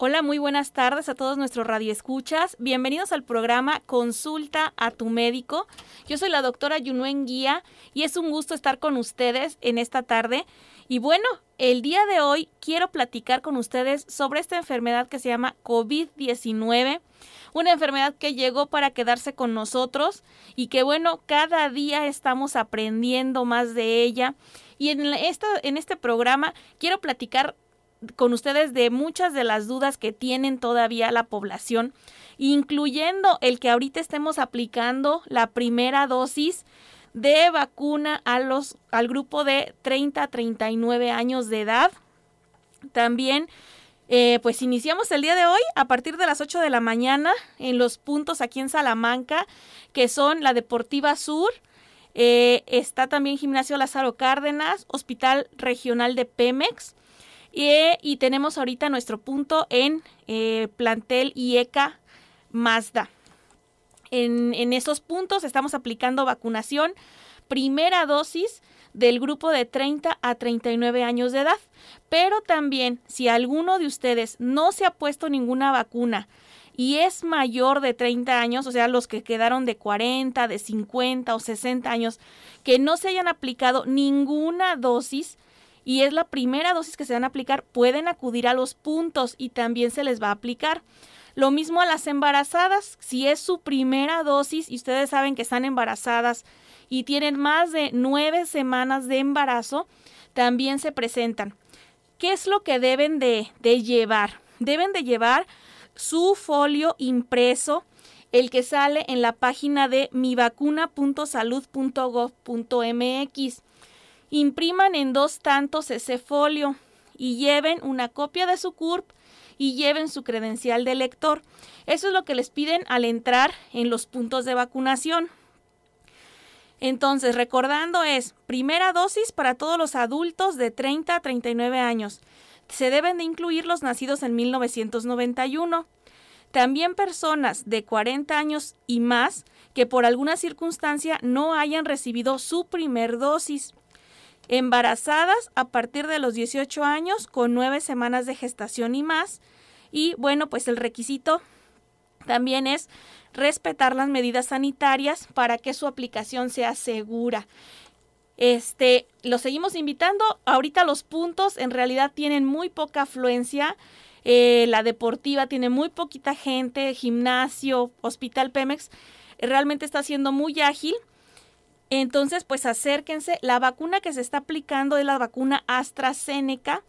Hola, muy buenas tardes a todos nuestros radioescuchas. Bienvenidos al programa Consulta a tu médico. Yo soy la doctora Yunuen Guía y es un gusto estar con ustedes en esta tarde. Y bueno, el día de hoy quiero platicar con ustedes sobre esta enfermedad que se llama COVID-19, una enfermedad que llegó para quedarse con nosotros y que bueno, cada día estamos aprendiendo más de ella. Y en, esta, en este programa quiero platicar con ustedes de muchas de las dudas que tienen todavía la población, incluyendo el que ahorita estemos aplicando la primera dosis de vacuna a los, al grupo de 30 a 39 años de edad. También, eh, pues iniciamos el día de hoy a partir de las 8 de la mañana en los puntos aquí en Salamanca, que son la Deportiva Sur, eh, está también Gimnasio Lázaro Cárdenas, Hospital Regional de Pemex, y, tenemos ahorita nuestro punto en eh, plantel IECA Mazda. En, en esos puntos estamos aplicando vacunación, primera dosis del grupo de 30 a 39 años de edad. Pero también, si alguno de ustedes no se ha puesto ninguna vacuna y es mayor de 30 años, o sea, los que quedaron de 40, de 50 o 60 años, que no se hayan aplicado ninguna dosis, y es la primera dosis que se van a aplicar, pueden acudir a los puntos y también se les va a aplicar. Lo mismo a las embarazadas, si es su primera dosis y ustedes saben que están embarazadas y tienen más de nueve semanas de embarazo, también se presentan. ¿Qué es lo que deben de, llevar? Deben de llevar su folio impreso, el que sale en la página de mivacuna.salud.gov.mx impriman en dos tantos ese folio y lleven una copia de su CURP y lleven su credencial de lector. Eso es lo que les piden al entrar en los puntos de vacunación. Entonces, recordando es, primera dosis para todos los adultos de 30 a 39 años. Se deben de incluir los nacidos en 1991. También personas de 40 años y más que por alguna circunstancia no hayan recibido su primer dosis embarazadas a partir de los 18 años con nueve semanas de gestación y más. Y bueno, pues el requisito también es respetar las medidas sanitarias para que su aplicación sea segura. Este, lo seguimos invitando. Ahorita los puntos en realidad tienen muy poca afluencia. Eh, la deportiva tiene muy poquita gente, gimnasio, hospital Pemex, realmente está siendo muy ágil entonces, pues acérquense. La vacuna que se está aplicando es la vacuna AstraZeneca.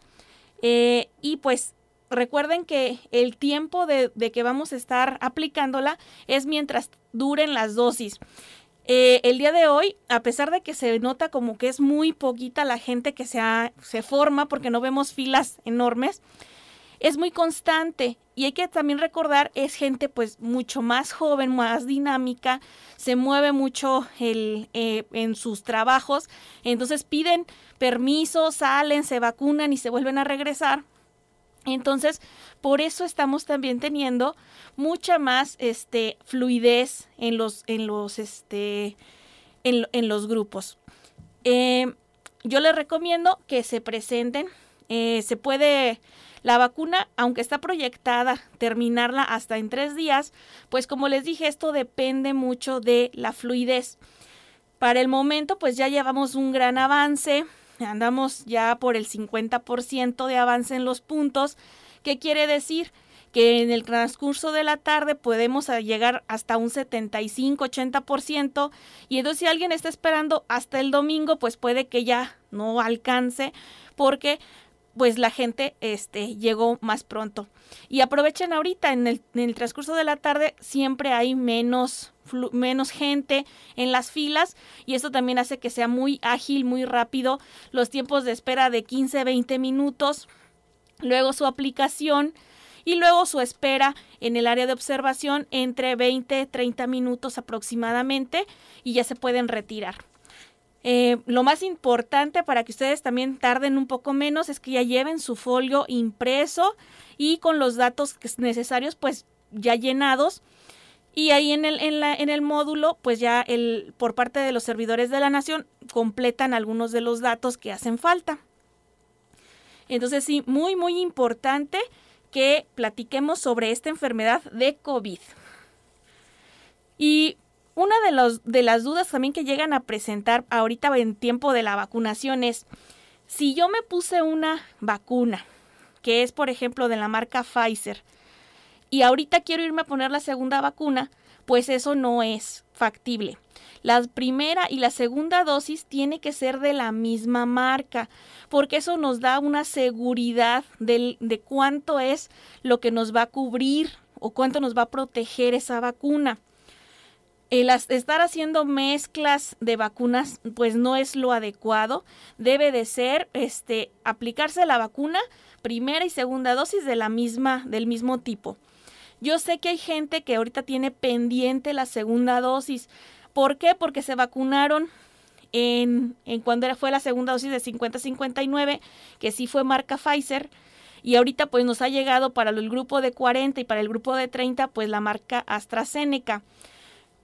Eh, y pues recuerden que el tiempo de, que vamos a estar aplicándola es mientras duren las dosis. Eh, el día de hoy, a pesar de que se nota como que es muy poquita la gente que se, se forma porque no vemos filas enormes, es muy constante y hay que también recordar es gente pues mucho más joven, más dinámica, se mueve mucho el, eh, en sus trabajos, entonces piden permiso, salen, se vacunan y se vuelven a regresar. Entonces, por eso estamos también teniendo mucha más este, fluidez en los, en los, este, en, los grupos. Eh, yo les recomiendo que se presenten. Eh, se puede la vacuna, aunque está proyectada terminarla hasta en tres días, pues como les dije, esto depende mucho de la fluidez. Para el momento, pues ya llevamos un gran avance, andamos ya por el 50% de avance en los puntos. ¿Qué quiere decir? que en el transcurso de la tarde podemos llegar hasta un 75-80% y entonces si alguien está esperando hasta el domingo, pues puede que ya no alcance porque pues la gente este, llegó más pronto. Y aprovechen ahorita, en el, transcurso de la tarde siempre hay menos, menos gente en las filas y eso también hace que sea muy ágil, muy rápido, los tiempos de espera de 15, 20 minutos, luego su aplicación y luego su espera en el área de observación entre 20, 30 minutos aproximadamente y ya se pueden retirar. Eh, lo más importante para que ustedes también tarden un poco menos es que ya lleven su folio impreso y con los datos necesarios pues ya llenados y ahí en el, en, la, en el módulo pues ya el, por parte de los servidores de la nación completan algunos de los datos que hacen falta. Entonces sí, muy muy importante que platiquemos sobre esta enfermedad de COVID. Y una de, los, de las dudas también que llegan a presentar ahorita en tiempo de la vacunación es, si yo me puse una vacuna, que es por ejemplo de la marca Pfizer, y ahorita quiero irme a poner la segunda vacuna, pues eso no es factible. La primera y la segunda dosis tiene que ser de la misma marca, porque eso nos da una seguridad de, de cuánto es lo que nos va a cubrir o cuánto nos va a proteger esa vacuna. El estar haciendo mezclas de vacunas, pues no es lo adecuado. Debe de ser, este, aplicarse la vacuna primera y segunda dosis de la misma, del mismo tipo. Yo sé que hay gente que ahorita tiene pendiente la segunda dosis. ¿Por qué? Porque se vacunaron en, en cuando fue la segunda dosis de 50-59, que sí fue marca Pfizer. Y ahorita pues nos ha llegado para el grupo de 40 y para el grupo de 30 pues la marca AstraZeneca.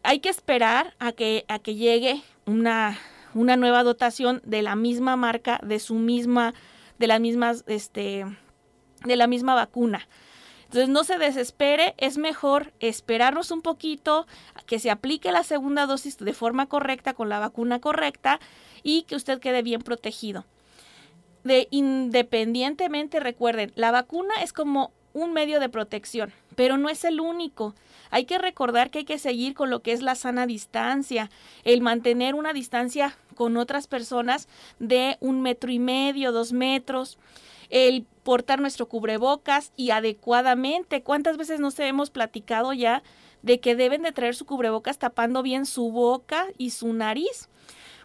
Hay que esperar a que, a que llegue una, una nueva dotación de la misma marca, de su misma, de las mismas, este, de la misma vacuna. Entonces no se desespere, es mejor esperarnos un poquito, que se aplique la segunda dosis de forma correcta, con la vacuna correcta y que usted quede bien protegido. De, independientemente, recuerden, la vacuna es como un medio de protección, pero no es el único. Hay que recordar que hay que seguir con lo que es la sana distancia, el mantener una distancia con otras personas de un metro y medio, dos metros el portar nuestro cubrebocas y adecuadamente. ¿Cuántas veces nos hemos platicado ya de que deben de traer su cubrebocas tapando bien su boca y su nariz?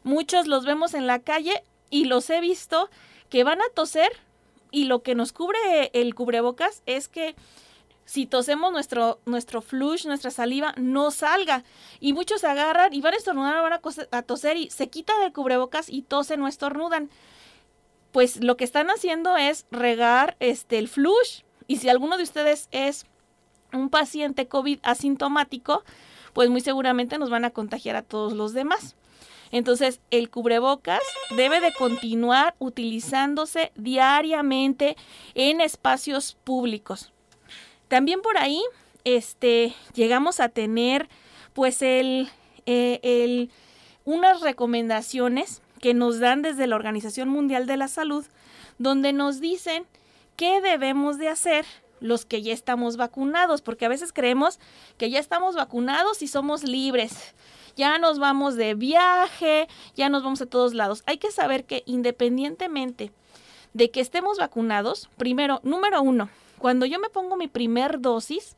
Muchos los vemos en la calle y los he visto que van a toser y lo que nos cubre el cubrebocas es que si tosemos nuestro, nuestro flush, nuestra saliva, no salga. Y muchos se agarran y van a estornudar, van a, a toser y se quitan el cubrebocas y tosen o estornudan pues lo que están haciendo es regar este el flush y si alguno de ustedes es un paciente COVID asintomático, pues muy seguramente nos van a contagiar a todos los demás. Entonces, el cubrebocas debe de continuar utilizándose diariamente en espacios públicos. También por ahí, este, llegamos a tener, pues, el, eh, el, unas recomendaciones que nos dan desde la Organización Mundial de la Salud, donde nos dicen qué debemos de hacer los que ya estamos vacunados, porque a veces creemos que ya estamos vacunados y somos libres. Ya nos vamos de viaje, ya nos vamos a todos lados. Hay que saber que independientemente de que estemos vacunados, primero, número uno, cuando yo me pongo mi primer dosis,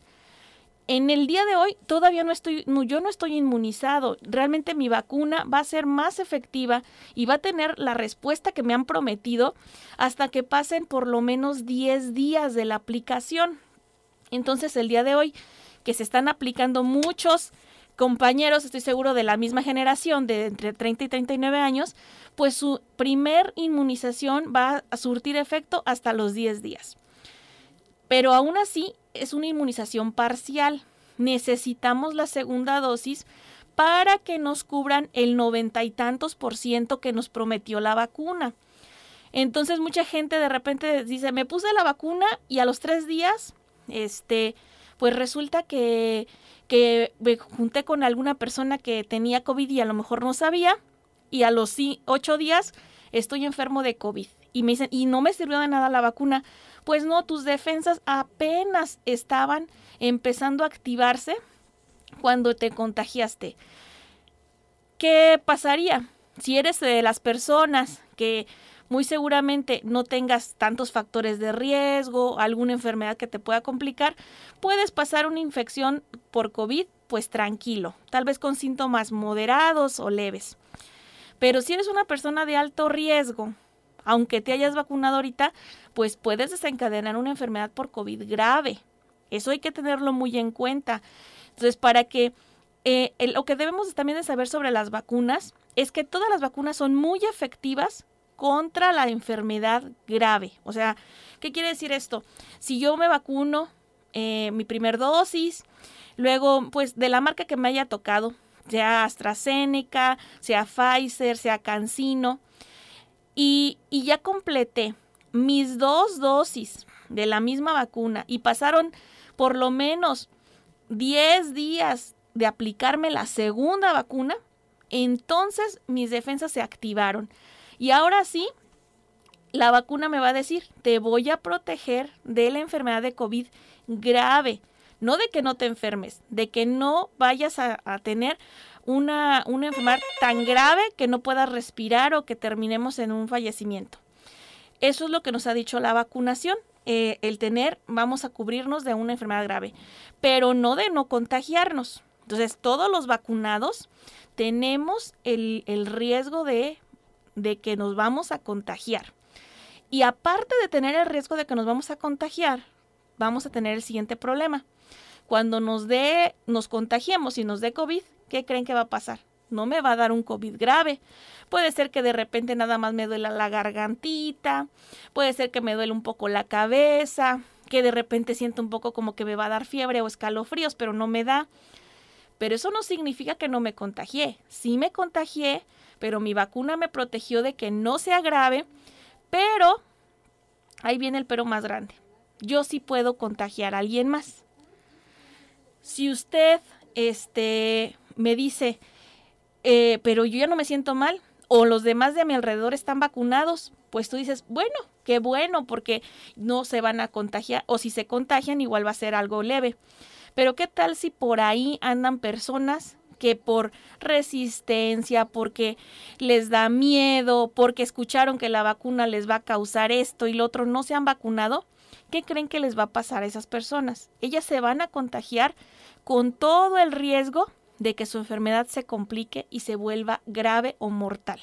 en el día de hoy todavía no estoy, yo no estoy inmunizado. Realmente mi vacuna va a ser más efectiva y va a tener la respuesta que me han prometido hasta que pasen por lo menos 10 días de la aplicación. Entonces el día de hoy que se están aplicando muchos compañeros, estoy seguro de la misma generación, de entre 30 y 39 años, pues su primer inmunización va a surtir efecto hasta los 10 días. Pero aún así es una inmunización parcial. Necesitamos la segunda dosis para que nos cubran el noventa y tantos por ciento que nos prometió la vacuna. Entonces mucha gente de repente dice, me puse la vacuna y a los tres días, este, pues resulta que, que me junté con alguna persona que tenía COVID y a lo mejor no sabía, y a los ocho días estoy enfermo de COVID. Y me dicen, y no me sirvió de nada la vacuna. Pues no, tus defensas apenas estaban empezando a activarse cuando te contagiaste. ¿Qué pasaría si eres de las personas que muy seguramente no tengas tantos factores de riesgo, alguna enfermedad que te pueda complicar, puedes pasar una infección por COVID pues tranquilo, tal vez con síntomas moderados o leves. Pero si eres una persona de alto riesgo, aunque te hayas vacunado ahorita, pues puedes desencadenar una enfermedad por COVID grave. Eso hay que tenerlo muy en cuenta. Entonces, para que eh, lo que debemos también de saber sobre las vacunas es que todas las vacunas son muy efectivas contra la enfermedad grave. O sea, ¿qué quiere decir esto? Si yo me vacuno, eh, mi primer dosis, luego, pues de la marca que me haya tocado, sea AstraZeneca, sea Pfizer, sea CanSino, y, ya completé mis dos dosis de la misma vacuna y pasaron por lo menos 10 días de aplicarme la segunda vacuna, entonces mis defensas se activaron. Y ahora sí, la vacuna me va a decir, te voy a proteger de la enfermedad de COVID grave. No de que no te enfermes, de que no vayas a, tener una, una enfermedad tan grave que no puedas respirar o que terminemos en un fallecimiento. Eso es lo que nos ha dicho la vacunación. Eh, el tener, vamos a cubrirnos de una enfermedad grave, pero no de no contagiarnos. Entonces, todos los vacunados tenemos el, el riesgo de, de que nos vamos a contagiar. Y aparte de tener el riesgo de que nos vamos a contagiar, vamos a tener el siguiente problema. Cuando nos dé, nos contagiemos y nos dé COVID, ¿qué creen que va a pasar? No me va a dar un COVID grave. Puede ser que de repente nada más me duela la gargantita, puede ser que me duele un poco la cabeza, que de repente siento un poco como que me va a dar fiebre o escalofríos, pero no me da. Pero eso no significa que no me contagié. Sí me contagié, pero mi vacuna me protegió de que no sea grave pero, ahí viene el pero más grande. Yo sí puedo contagiar a alguien más. Si usted este, me dice, eh, pero yo ya no me siento mal, o los demás de mi alrededor están vacunados, pues tú dices, bueno, qué bueno, porque no se van a contagiar, o si se contagian, igual va a ser algo leve. Pero qué tal si por ahí andan personas que por resistencia, porque les da miedo, porque escucharon que la vacuna les va a causar esto y lo otro, no se han vacunado, ¿qué creen que les va a pasar a esas personas? Ellas se van a contagiar con todo el riesgo de que su enfermedad se complique y se vuelva grave o mortal.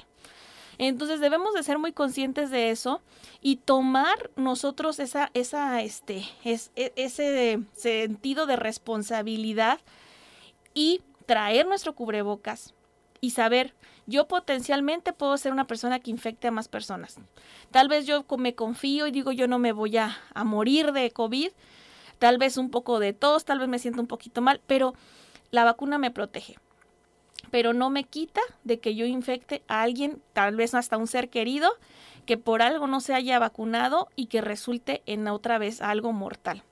Entonces debemos de ser muy conscientes de eso y tomar nosotros esa, esa, este, es, e, ese sentido de responsabilidad y traer nuestro cubrebocas y saber, yo potencialmente puedo ser una persona que infecte a más personas. Tal vez yo me confío y digo, yo no me voy a, morir de COVID, tal vez un poco de tos, tal vez me siento un poquito mal, pero la vacuna me protege. Pero no me quita de que yo infecte a alguien, tal vez hasta un ser querido, que por algo no se haya vacunado y que resulte en otra vez algo mortal.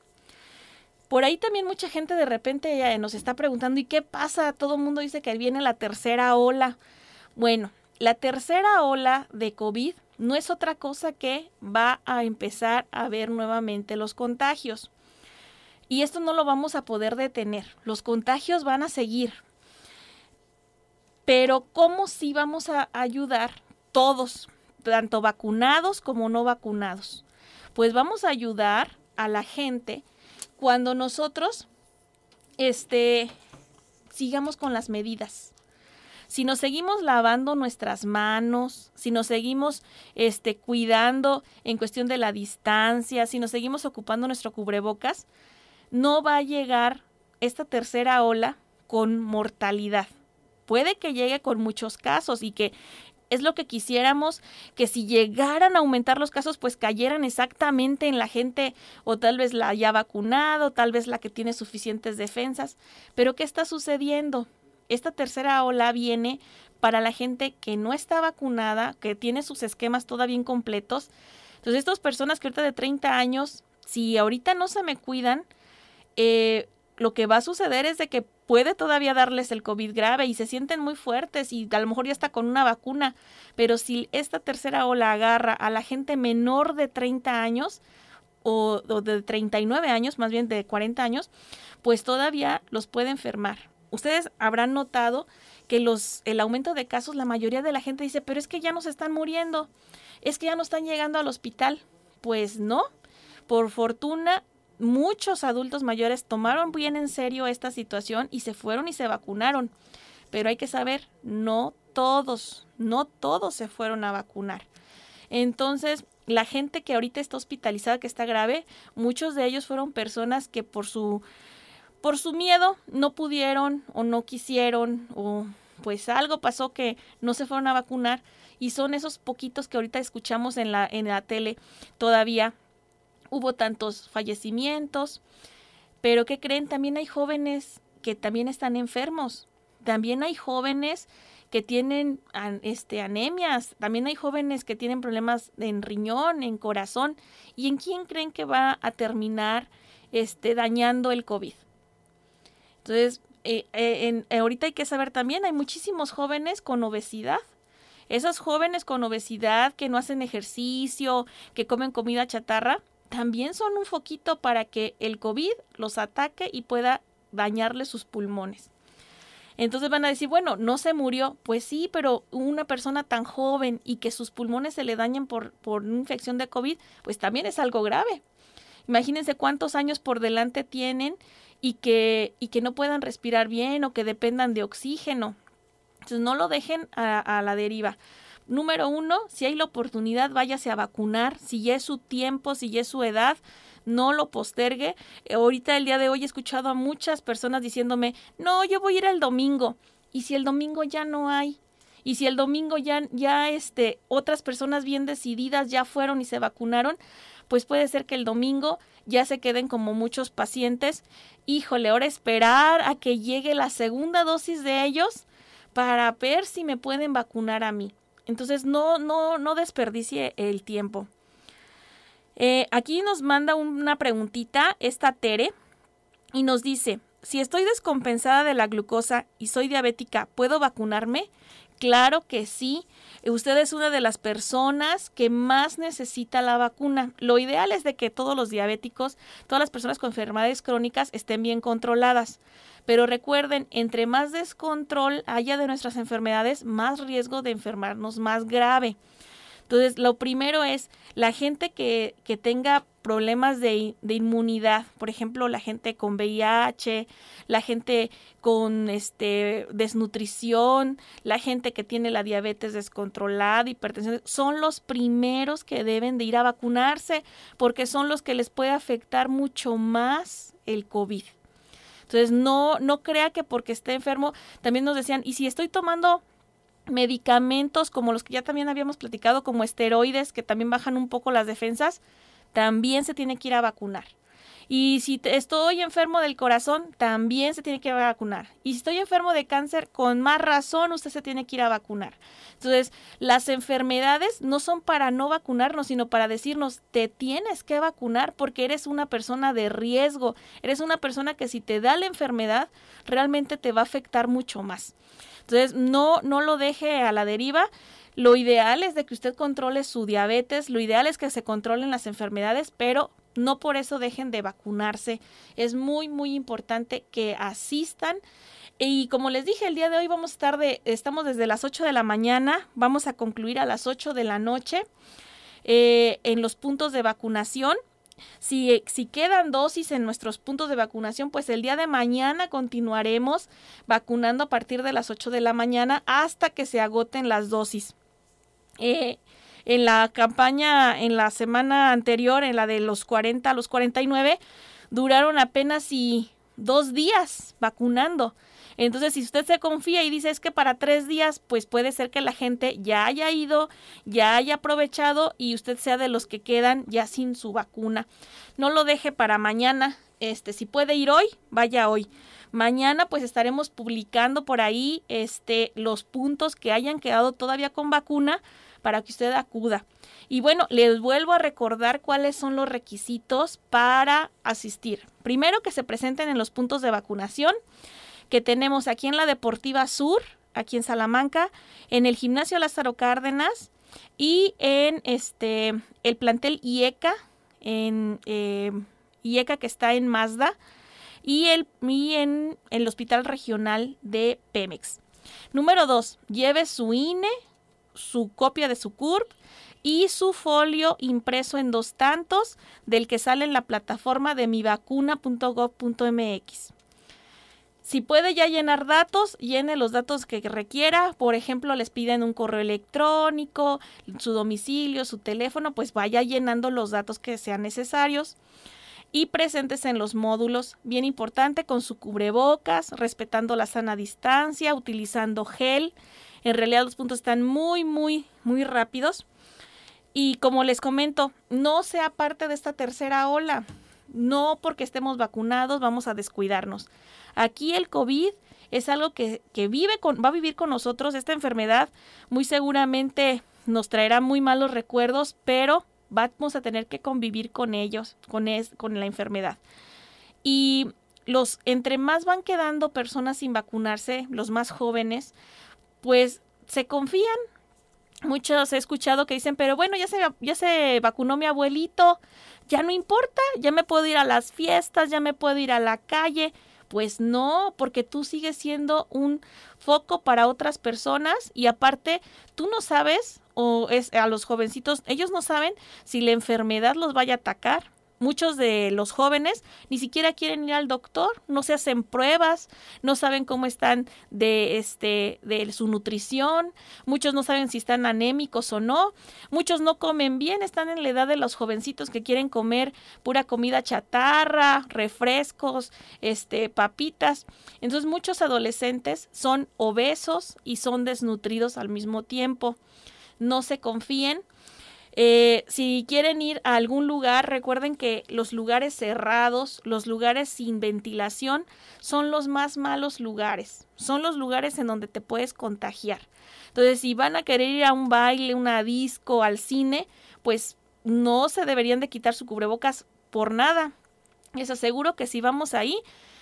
Por ahí también mucha gente de repente eh, nos está preguntando, ¿y qué pasa? Todo el mundo dice que viene la tercera ola. Bueno, la tercera ola de COVID no es otra cosa que va a empezar a ver nuevamente los contagios. Y esto no lo vamos a poder detener. Los contagios van a seguir. Pero ¿cómo sí vamos a ayudar todos, tanto vacunados como no vacunados? Pues vamos a ayudar a la gente cuando nosotros este, sigamos con las medidas. Si nos seguimos lavando nuestras manos, si nos seguimos este, cuidando en cuestión de la distancia, si nos seguimos ocupando nuestro cubrebocas, no va a llegar esta tercera ola con mortalidad. Puede que llegue con muchos casos y que es lo que quisiéramos, que si llegaran a aumentar los casos, pues cayeran exactamente en la gente o tal vez la ya vacunado, tal vez la que tiene suficientes defensas. Pero ¿qué está sucediendo? Esta tercera ola viene para la gente que no está vacunada, que tiene sus esquemas todavía incompletos. Entonces, estas personas que ahorita de 30 años, si ahorita no se me cuidan, eh, lo que va a suceder es de que puede todavía darles el COVID grave y se sienten muy fuertes y a lo mejor ya está con una vacuna, pero si esta tercera ola agarra a la gente menor de 30 años o, de 39 años, más bien de 40 años, pues todavía los puede enfermar. Ustedes habrán notado que los, el aumento de casos, la mayoría de la gente dice, pero es que ya no se están muriendo, es que ya no están llegando al hospital. Pues no, por fortuna muchos adultos mayores tomaron bien en serio esta situación y se fueron y se vacunaron. Pero hay que saber, no todos, no todos se fueron a vacunar. Entonces, la gente que ahorita está hospitalizada, que está grave, muchos de ellos fueron personas que por su por su miedo no pudieron o no quisieron o pues algo pasó que no se fueron a vacunar y son esos poquitos que ahorita escuchamos en la en la tele todavía hubo tantos fallecimientos, pero ¿qué creen? También hay jóvenes que también están enfermos, también hay jóvenes que tienen este, anemias, también hay jóvenes que tienen problemas en riñón, en corazón. ¿Y en quién creen que va a terminar este, dañando el COVID? Entonces, eh, eh, ahorita hay que saber también, hay muchísimos jóvenes con obesidad. Esos jóvenes con obesidad que no hacen ejercicio, que comen comida chatarra, también son un foquito para que el COVID los ataque y pueda dañarle sus pulmones. Entonces van a decir, bueno, no se murió. Pues sí, pero una persona tan joven y que sus pulmones se le dañen por, por una infección de COVID, pues también es algo grave. Imagínense cuántos años por delante tienen y que, y que no puedan respirar bien o que dependan de oxígeno. Entonces no lo dejen a, a la deriva. Número uno, si hay la oportunidad, váyase a vacunar. Si ya es su tiempo, si ya es su edad, no lo postergue. Eh, ahorita el día de hoy he escuchado a muchas personas diciéndome, no, yo voy a ir el domingo. Y si el domingo ya no hay, y si el domingo ya, ya este, otras personas bien decididas ya fueron y se vacunaron, pues puede ser que el domingo ya se queden como muchos pacientes. Híjole, ahora esperar a que llegue la segunda dosis de ellos para ver si me pueden vacunar a mí. Entonces no, no, no desperdicie el tiempo. Eh, aquí nos manda una preguntita esta Tere y nos dice, si estoy descompensada de la glucosa y soy diabética, ¿puedo vacunarme? Claro que sí. Usted es una de las personas que más necesita la vacuna. Lo ideal es de que todos los diabéticos, todas las personas con enfermedades crónicas estén bien controladas. Pero recuerden, entre más descontrol haya de nuestras enfermedades, más riesgo de enfermarnos más grave. Entonces, lo primero es la gente que, que tenga problemas de, de, inmunidad, por ejemplo, la gente con VIH, la gente con este, desnutrición, la gente que tiene la diabetes descontrolada, hipertensión, son los primeros que deben de ir a vacunarse porque son los que les puede afectar mucho más el COVID. Entonces, no, no crea que porque esté enfermo, también nos decían, y si estoy tomando medicamentos como los que ya también habíamos platicado, como esteroides, que también bajan un poco las defensas, también se tiene que ir a vacunar. Y si estoy enfermo del corazón, también se tiene que vacunar. Y si estoy enfermo de cáncer, con más razón usted se tiene que ir a vacunar. Entonces, las enfermedades no son para no vacunarnos, sino para decirnos, te tienes que vacunar porque eres una persona de riesgo, eres una persona que si te da la enfermedad, realmente te va a afectar mucho más. Entonces, no, no lo deje a la deriva. Lo ideal es de que usted controle su diabetes, lo ideal es que se controlen las enfermedades, pero no por eso dejen de vacunarse. Es muy, muy importante que asistan. Y como les dije, el día de hoy vamos a estar de, estamos desde las 8 de la mañana, vamos a concluir a las 8 de la noche eh, en los puntos de vacunación. Si, si quedan dosis en nuestros puntos de vacunación, pues el día de mañana continuaremos vacunando a partir de las 8 de la mañana hasta que se agoten las dosis. Eh, en la campaña, en la semana anterior, en la de los 40 a los 49, duraron apenas y dos días vacunando. Entonces, si usted se confía y dice es que para tres días, pues puede ser que la gente ya haya ido, ya haya aprovechado y usted sea de los que quedan ya sin su vacuna. No lo deje para mañana. Este, si puede ir hoy, vaya hoy. Mañana pues estaremos publicando por ahí este los puntos que hayan quedado todavía con vacuna para que usted acuda. Y bueno, les vuelvo a recordar cuáles son los requisitos para asistir. Primero que se presenten en los puntos de vacunación que tenemos aquí en la Deportiva Sur, aquí en Salamanca, en el Gimnasio Lázaro Cárdenas y en este el plantel IECA, en eh, IECA que está en Mazda y, el, en el Hospital Regional de Pemex. Número dos, lleve su INE, su copia de su CURP y su folio impreso en dos tantos del que sale en la plataforma de mivacuna.gov.mx. Si puede ya llenar datos, llene los datos que requiera. Por ejemplo, les piden un correo electrónico, su domicilio, su teléfono, pues vaya llenando los datos que sean necesarios. Y presentes en los módulos, bien importante, con su cubrebocas, respetando la sana distancia, utilizando gel. En realidad los puntos están muy, muy, muy rápidos. Y como les comento, no sea parte de esta tercera ola. No porque estemos vacunados vamos a descuidarnos. Aquí el COVID es algo que, que vive con, va a vivir con nosotros. Esta enfermedad muy seguramente nos traerá muy malos recuerdos, pero vamos a tener que convivir con ellos, con, es, con la enfermedad. Y los, entre más van quedando personas sin vacunarse, los más jóvenes, pues se confían. Muchos he escuchado que dicen, pero bueno, ya se, ya se vacunó mi abuelito, ya no importa, ya me puedo ir a las fiestas, ya me puedo ir a la calle. Pues no, porque tú sigues siendo un foco para otras personas y aparte tú no sabes, o es a los jovencitos, ellos no saben si la enfermedad los vaya a atacar Muchos de los jóvenes ni siquiera quieren ir al doctor, no se hacen pruebas, no saben cómo están de este de su nutrición, muchos no saben si están anémicos o no, muchos no comen bien, están en la edad de los jovencitos que quieren comer pura comida chatarra, refrescos, este papitas. Entonces muchos adolescentes son obesos y son desnutridos al mismo tiempo. No se confíen eh, si quieren ir a algún lugar, recuerden que los lugares cerrados, los lugares sin ventilación, son los más malos lugares. Son los lugares en donde te puedes contagiar. Entonces, si van a querer ir a un baile, una disco, al cine, pues no se deberían de quitar su cubrebocas por nada. Les aseguro que si vamos ahí,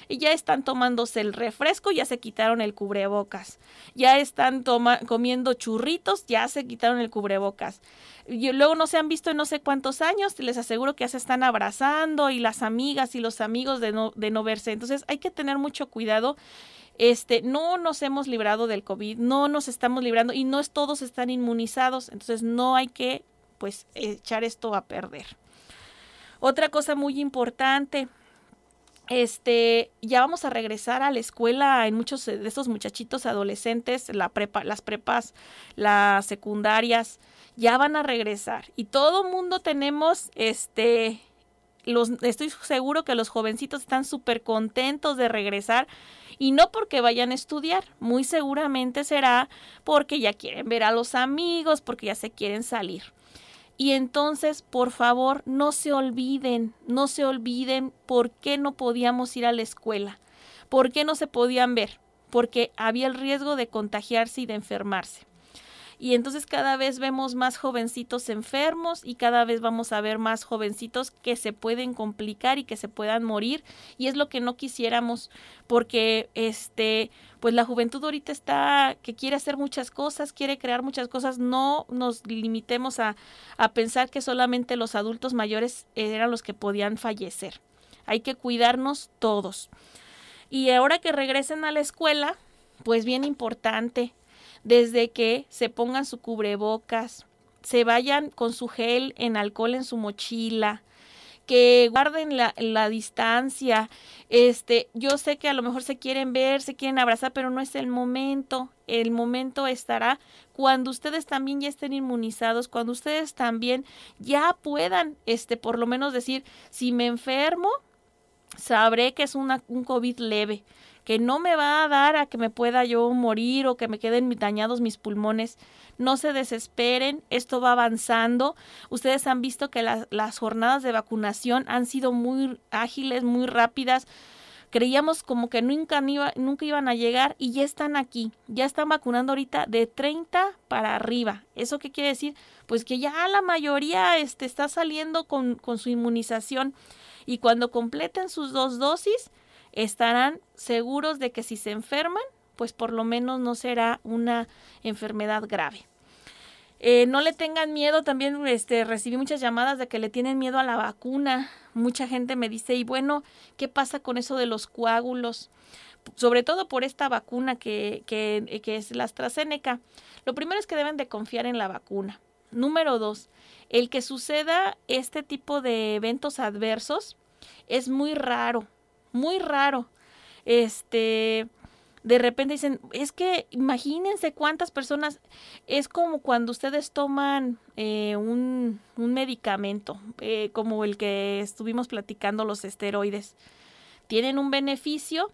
y ya están tomándose el refresco, ya se quitaron el cubrebocas. Ya están comiendo churritos, ya se quitaron el cubrebocas. Y luego no se han visto en no sé cuántos años, les aseguro que ya se están abrazando y las amigas y los amigos de no, de no verse. Entonces hay que tener mucho cuidado este, no nos hemos librado del COVID, no nos estamos librando y no es, todos están inmunizados, entonces no hay que pues echar esto a perder. Otra cosa muy importante, este, ya vamos a regresar a la escuela en muchos de estos muchachitos adolescentes, la prepa, las prepas, las secundarias, ya van a regresar. Y todo mundo tenemos, este, estoy seguro que los jovencitos están súper contentos de regresar y no porque vayan a estudiar, muy seguramente será porque ya quieren ver a los amigos, porque ya se quieren salir. Y entonces, por favor, no se olviden, no se olviden por qué no podíamos ir a la escuela, por qué no se podían ver, porque había el riesgo de contagiarse y de enfermarse y entonces cada vez vemos más jovencitos enfermos y cada vez vamos a ver más jovencitos que se pueden complicar y que se puedan morir y es lo que no quisiéramos porque este pues la juventud ahorita está que quiere hacer muchas cosas, quiere crear muchas cosas, no nos limitemos a, a pensar que solamente los adultos mayores eran los que podían fallecer. Hay que cuidarnos todos. Y ahora que regresen a la escuela, pues bien importante, desde que se pongan su cubrebocas, se vayan con su gel en alcohol en su mochila, que guarden la, la, distancia. Este, yo sé que a lo mejor se quieren ver, se quieren abrazar, pero no es el momento. El momento estará cuando ustedes también ya estén inmunizados, cuando ustedes también ya puedan, este, por lo menos decir, si me enfermo, sabré que es una, un COVID leve que no me va a dar a que me pueda yo morir o que me queden dañados mis pulmones. No se desesperen, esto va avanzando. Ustedes han visto que las jornadas de vacunación han sido muy ágiles, muy rápidas. Creíamos como que nunca, nunca iban a llegar y ya están aquí. Ya están vacunando ahorita de 30 para arriba. ¿Eso qué quiere decir? Pues que ya la mayoría este, está saliendo con, con su inmunización y cuando completen sus dos dosis, estarán seguros de que si se enferman, pues por lo menos no será una enfermedad grave. Eh, no le tengan miedo, también este, recibí muchas llamadas de que le tienen miedo a la vacuna. Mucha gente me dice, y bueno, ¿qué pasa con eso de los coágulos? Sobre todo por esta vacuna que, que, que es la AstraZeneca. Lo primero es que deben de confiar en la vacuna. Número dos, el que suceda este tipo de eventos adversos es muy raro muy raro. Este, de repente dicen, es que imagínense cuántas personas, es como cuando ustedes toman eh, un, un, medicamento, eh, como el que estuvimos platicando, los esteroides. Tienen un beneficio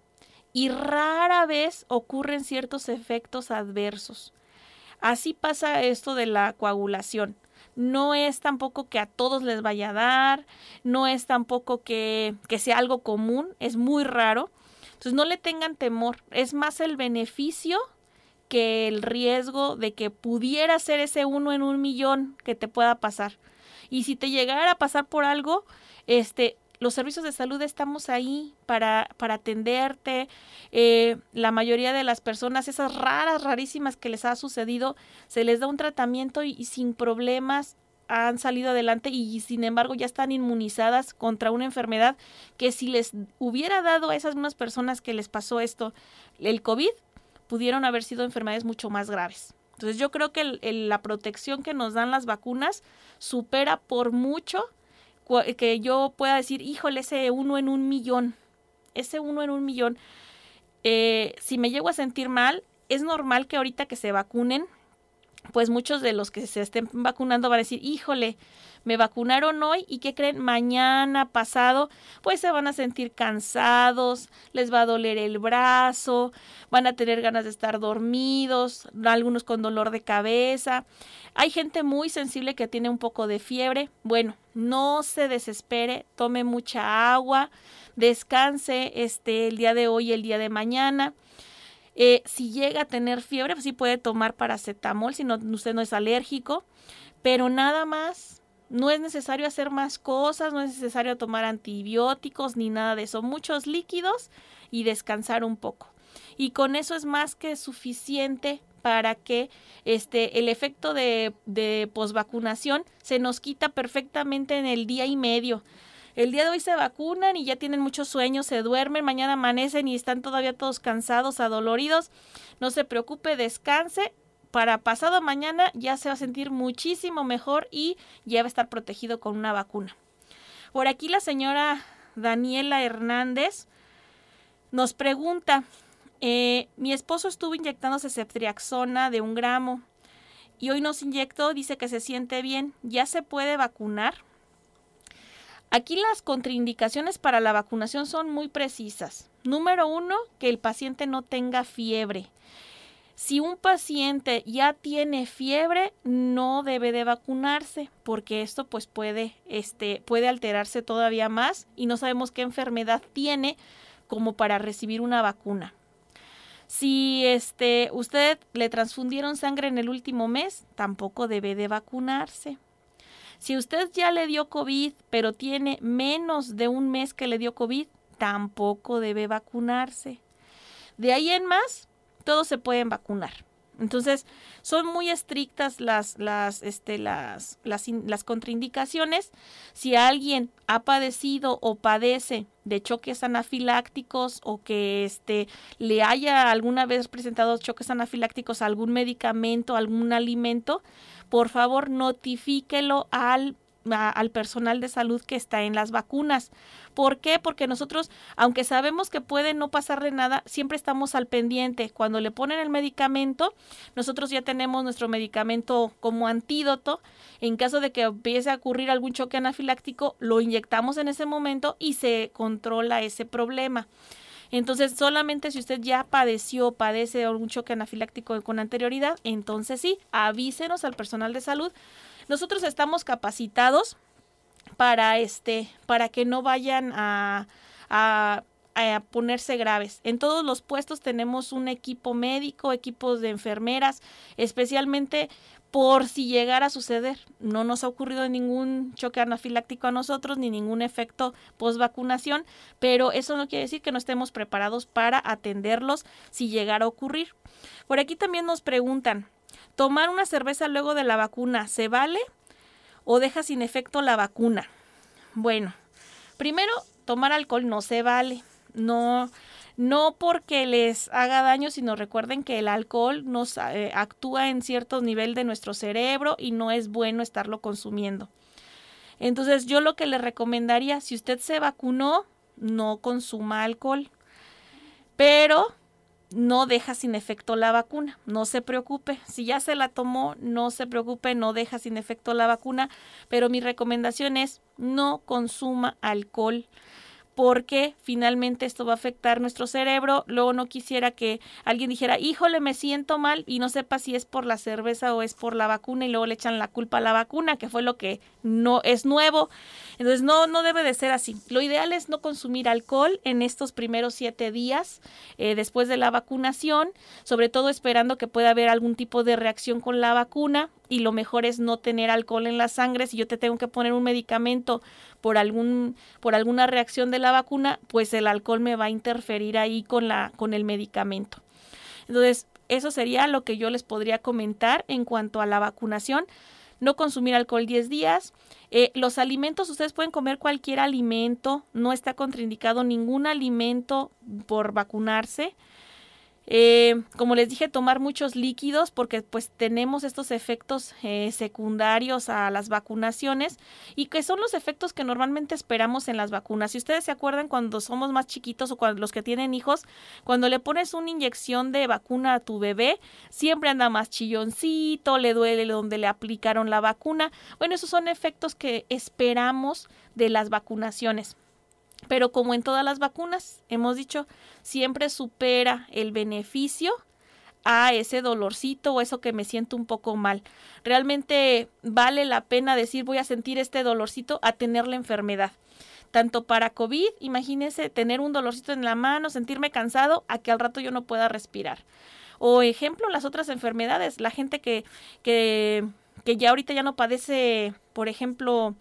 y rara vez ocurren ciertos efectos adversos. Así pasa esto de la coagulación no es tampoco que a todos les vaya a dar, no es tampoco que, que sea algo común, es muy raro. Entonces no le tengan temor, es más el beneficio que el riesgo de que pudiera ser ese uno en un millón que te pueda pasar. Y si te llegara a pasar por algo, este, los servicios de salud estamos ahí para, para atenderte. Eh, la mayoría de las personas, esas raras, rarísimas que les ha sucedido, se les da un tratamiento y, sin problemas han salido adelante y sin embargo ya están inmunizadas contra una enfermedad que si les hubiera dado a esas mismas personas que les pasó esto, el COVID, pudieron haber sido enfermedades mucho más graves. Entonces yo creo que la protección que nos dan las vacunas supera por mucho que yo pueda decir, híjole, ese uno en un millón, ese uno en un millón, eh, si me llego a sentir mal, es normal que ahorita que se vacunen, pues muchos de los que se estén vacunando van a decir, híjole, me vacunaron hoy y que creen mañana, pasado, pues se van a sentir cansados, les va a doler el brazo, van a tener ganas de estar dormidos, algunos con dolor de cabeza. Hay gente muy sensible que tiene un poco de fiebre. Bueno, no se desespere, tome mucha agua, descanse este el día de hoy y el día de mañana. Eh, si llega a tener fiebre, pues sí puede tomar paracetamol si no, usted no es alérgico, pero nada más no es necesario hacer más cosas, no es necesario tomar antibióticos ni nada de eso. Muchos líquidos y descansar un poco. Y con eso es más que suficiente para que este el efecto de, de posvacunación se nos quita perfectamente en el día y medio. El día de hoy se vacunan y ya tienen muchos sueños, se duermen, mañana amanecen y están todavía todos cansados, adoloridos. No se preocupe, descanse para pasado mañana ya se va a sentir muchísimo mejor y ya va a estar protegido con una vacuna. Por aquí la señora Daniela Hernández nos pregunta, eh, mi esposo estuvo inyectándose ceftriaxona de un gramo y hoy nos inyectó, dice que se siente bien, ¿ya se puede vacunar? Aquí las contraindicaciones para la vacunación son muy precisas. Número uno, que el paciente no tenga fiebre. Si un paciente ya tiene fiebre, no debe de vacunarse, porque esto pues puede, este, puede alterarse todavía más y no sabemos qué enfermedad tiene como para recibir una vacuna. Si este, usted le transfundieron sangre en el último mes, tampoco debe de vacunarse. Si usted ya le dio COVID, pero tiene menos de un mes que le dio COVID, tampoco debe vacunarse. De ahí en más, todos se pueden vacunar. Entonces, son muy estrictas las, las, este, las, las, las, contraindicaciones. Si alguien ha padecido o padece de choques anafilácticos o que este, le haya alguna vez presentado choques anafilácticos a algún medicamento, algún alimento, por favor notifíquelo al al personal de salud que está en las vacunas. ¿Por qué? Porque nosotros, aunque sabemos que puede no pasarle nada, siempre estamos al pendiente. Cuando le ponen el medicamento, nosotros ya tenemos nuestro medicamento como antídoto. En caso de que empiece a ocurrir algún choque anafiláctico, lo inyectamos en ese momento y se controla ese problema. Entonces, solamente si usted ya padeció, padece algún choque anafiláctico con anterioridad, entonces sí, avísenos al personal de salud nosotros estamos capacitados para este, para que no vayan a, a, ponerse graves. En todos los puestos tenemos un equipo médico, equipos de enfermeras, especialmente por si llegara a suceder. No nos ha ocurrido ningún choque anafiláctico a nosotros ni ningún efecto post vacunación, pero eso no quiere decir que no estemos preparados para atenderlos si llegara a ocurrir. Por aquí también nos preguntan, Tomar una cerveza luego de la vacuna, ¿se vale o deja sin efecto la vacuna? Bueno, primero, tomar alcohol no se vale. No, no porque les haga daño, sino recuerden que el alcohol nos eh, actúa en cierto nivel de nuestro cerebro y no es bueno estarlo consumiendo. Entonces, yo lo que le recomendaría, si usted se vacunó, no consuma alcohol. Pero no deja sin efecto la vacuna. No se preocupe. Si ya se la tomó, no se preocupe, no deja sin efecto la vacuna. Pero mi recomendación es no consuma alcohol porque finalmente esto va a afectar nuestro cerebro. Luego no quisiera que alguien dijera, híjole, me siento mal y no sepa si es por la cerveza o es por la vacuna y luego le echan la culpa a la vacuna, que fue lo que no es nuevo. Entonces no, no debe de ser así. Lo ideal es no consumir alcohol en estos primeros siete días eh, después de la vacunación, sobre todo esperando que pueda haber algún tipo de reacción con la vacuna y lo mejor es no tener alcohol en la sangre. Si yo te tengo que poner un medicamento por algún por alguna reacción de la vacuna, pues el alcohol me va a interferir ahí con la con el medicamento. Entonces, eso sería lo que yo les podría comentar en cuanto a la vacunación. No consumir alcohol 10 días. Eh, los alimentos, ustedes pueden comer cualquier alimento, no está contraindicado ningún alimento por vacunarse. Eh, como les dije, tomar muchos líquidos porque pues tenemos estos efectos eh, secundarios a las vacunaciones y que son los efectos que normalmente esperamos en las vacunas. Si ustedes se acuerdan cuando somos más chiquitos o cuando los que tienen hijos, cuando le pones una inyección de vacuna a tu bebé, siempre anda más chilloncito, le duele donde le aplicaron la vacuna. Bueno, esos son efectos que esperamos de las vacunaciones. Pero como en todas las vacunas, hemos dicho, siempre supera el beneficio a ese dolorcito o eso que me siento un poco mal. Realmente vale la pena decir voy a sentir este dolorcito a tener la enfermedad. Tanto para COVID, imagínense tener un dolorcito en la mano, sentirme cansado, a que al rato yo no pueda respirar. O ejemplo, las otras enfermedades, la gente que, que, que ya ahorita ya no padece, por ejemplo,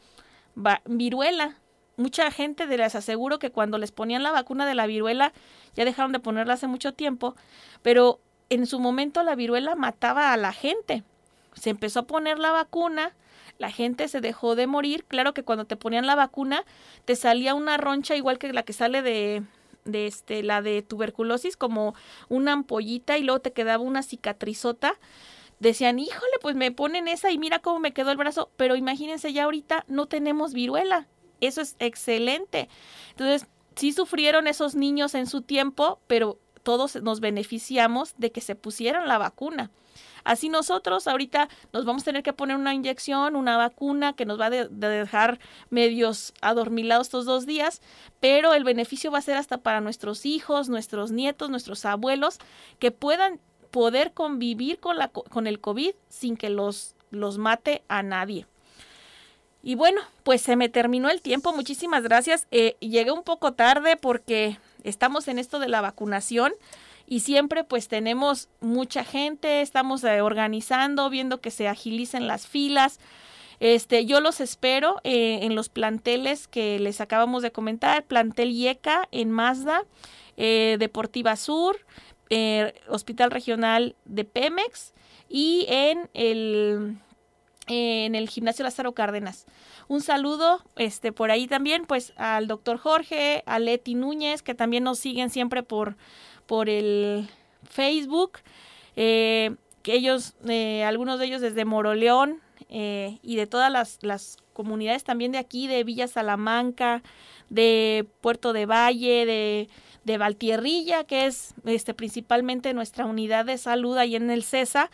viruela, mucha gente de les aseguro que cuando les ponían la vacuna de la viruela, ya dejaron de ponerla hace mucho tiempo, pero en su momento la viruela mataba a la gente. Se empezó a poner la vacuna, la gente se dejó de morir. Claro que cuando te ponían la vacuna, te salía una roncha igual que la que sale de, de este, la de tuberculosis, como una ampollita y luego te quedaba una cicatrizota decían, híjole, pues me ponen esa y mira cómo me quedó el brazo, pero imagínense ya ahorita no tenemos viruela, eso es excelente. Entonces, sí sufrieron esos niños en su tiempo, pero todos nos beneficiamos de que se pusieran la vacuna. Así nosotros ahorita nos vamos a tener que poner una inyección, una vacuna que nos va a dejar medios adormilados estos dos días, pero el beneficio va a ser hasta para nuestros hijos, nuestros nietos, nuestros abuelos, que puedan poder convivir con, la, con el COVID sin que los, los mate a nadie. Y bueno, pues se me terminó el tiempo. Muchísimas gracias. Eh, llegué un poco tarde porque estamos en esto de la vacunación y siempre pues tenemos mucha gente, estamos eh, organizando, viendo que se agilicen las filas. Este, yo los espero eh, en los planteles que les acabamos de comentar, plantel IECA en Mazda, Deportiva Sur, Hospital Regional de Pemex y en el en el gimnasio Lázaro Cárdenas. Un saludo este por ahí también pues al doctor Jorge, a Leti Núñez, que también nos siguen siempre por, por el Facebook, eh, que ellos, eh, algunos de ellos desde Moroleón eh, y de todas las, las, comunidades también de aquí, de Villa Salamanca, de Puerto de Valle, de, de Valtierrilla, que es este, principalmente nuestra unidad de salud ahí en el CESA,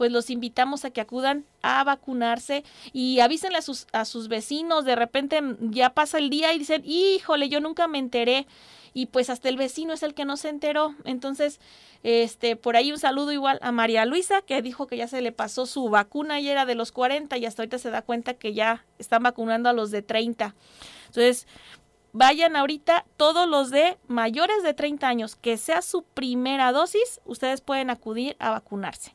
pues los invitamos a que acudan a vacunarse y avísenle a sus, a sus vecinos. De repente ya pasa el día y dicen, híjole, yo nunca me enteré y pues hasta el vecino es el que no se enteró. Entonces, este, por ahí un saludo igual a María Luisa, que dijo que ya se le pasó su vacuna y era de los 40 y hasta ahorita se da cuenta que ya están vacunando a los de 30. Entonces, vayan ahorita todos los de mayores de 30 años, que sea su primera dosis, ustedes pueden acudir a vacunarse.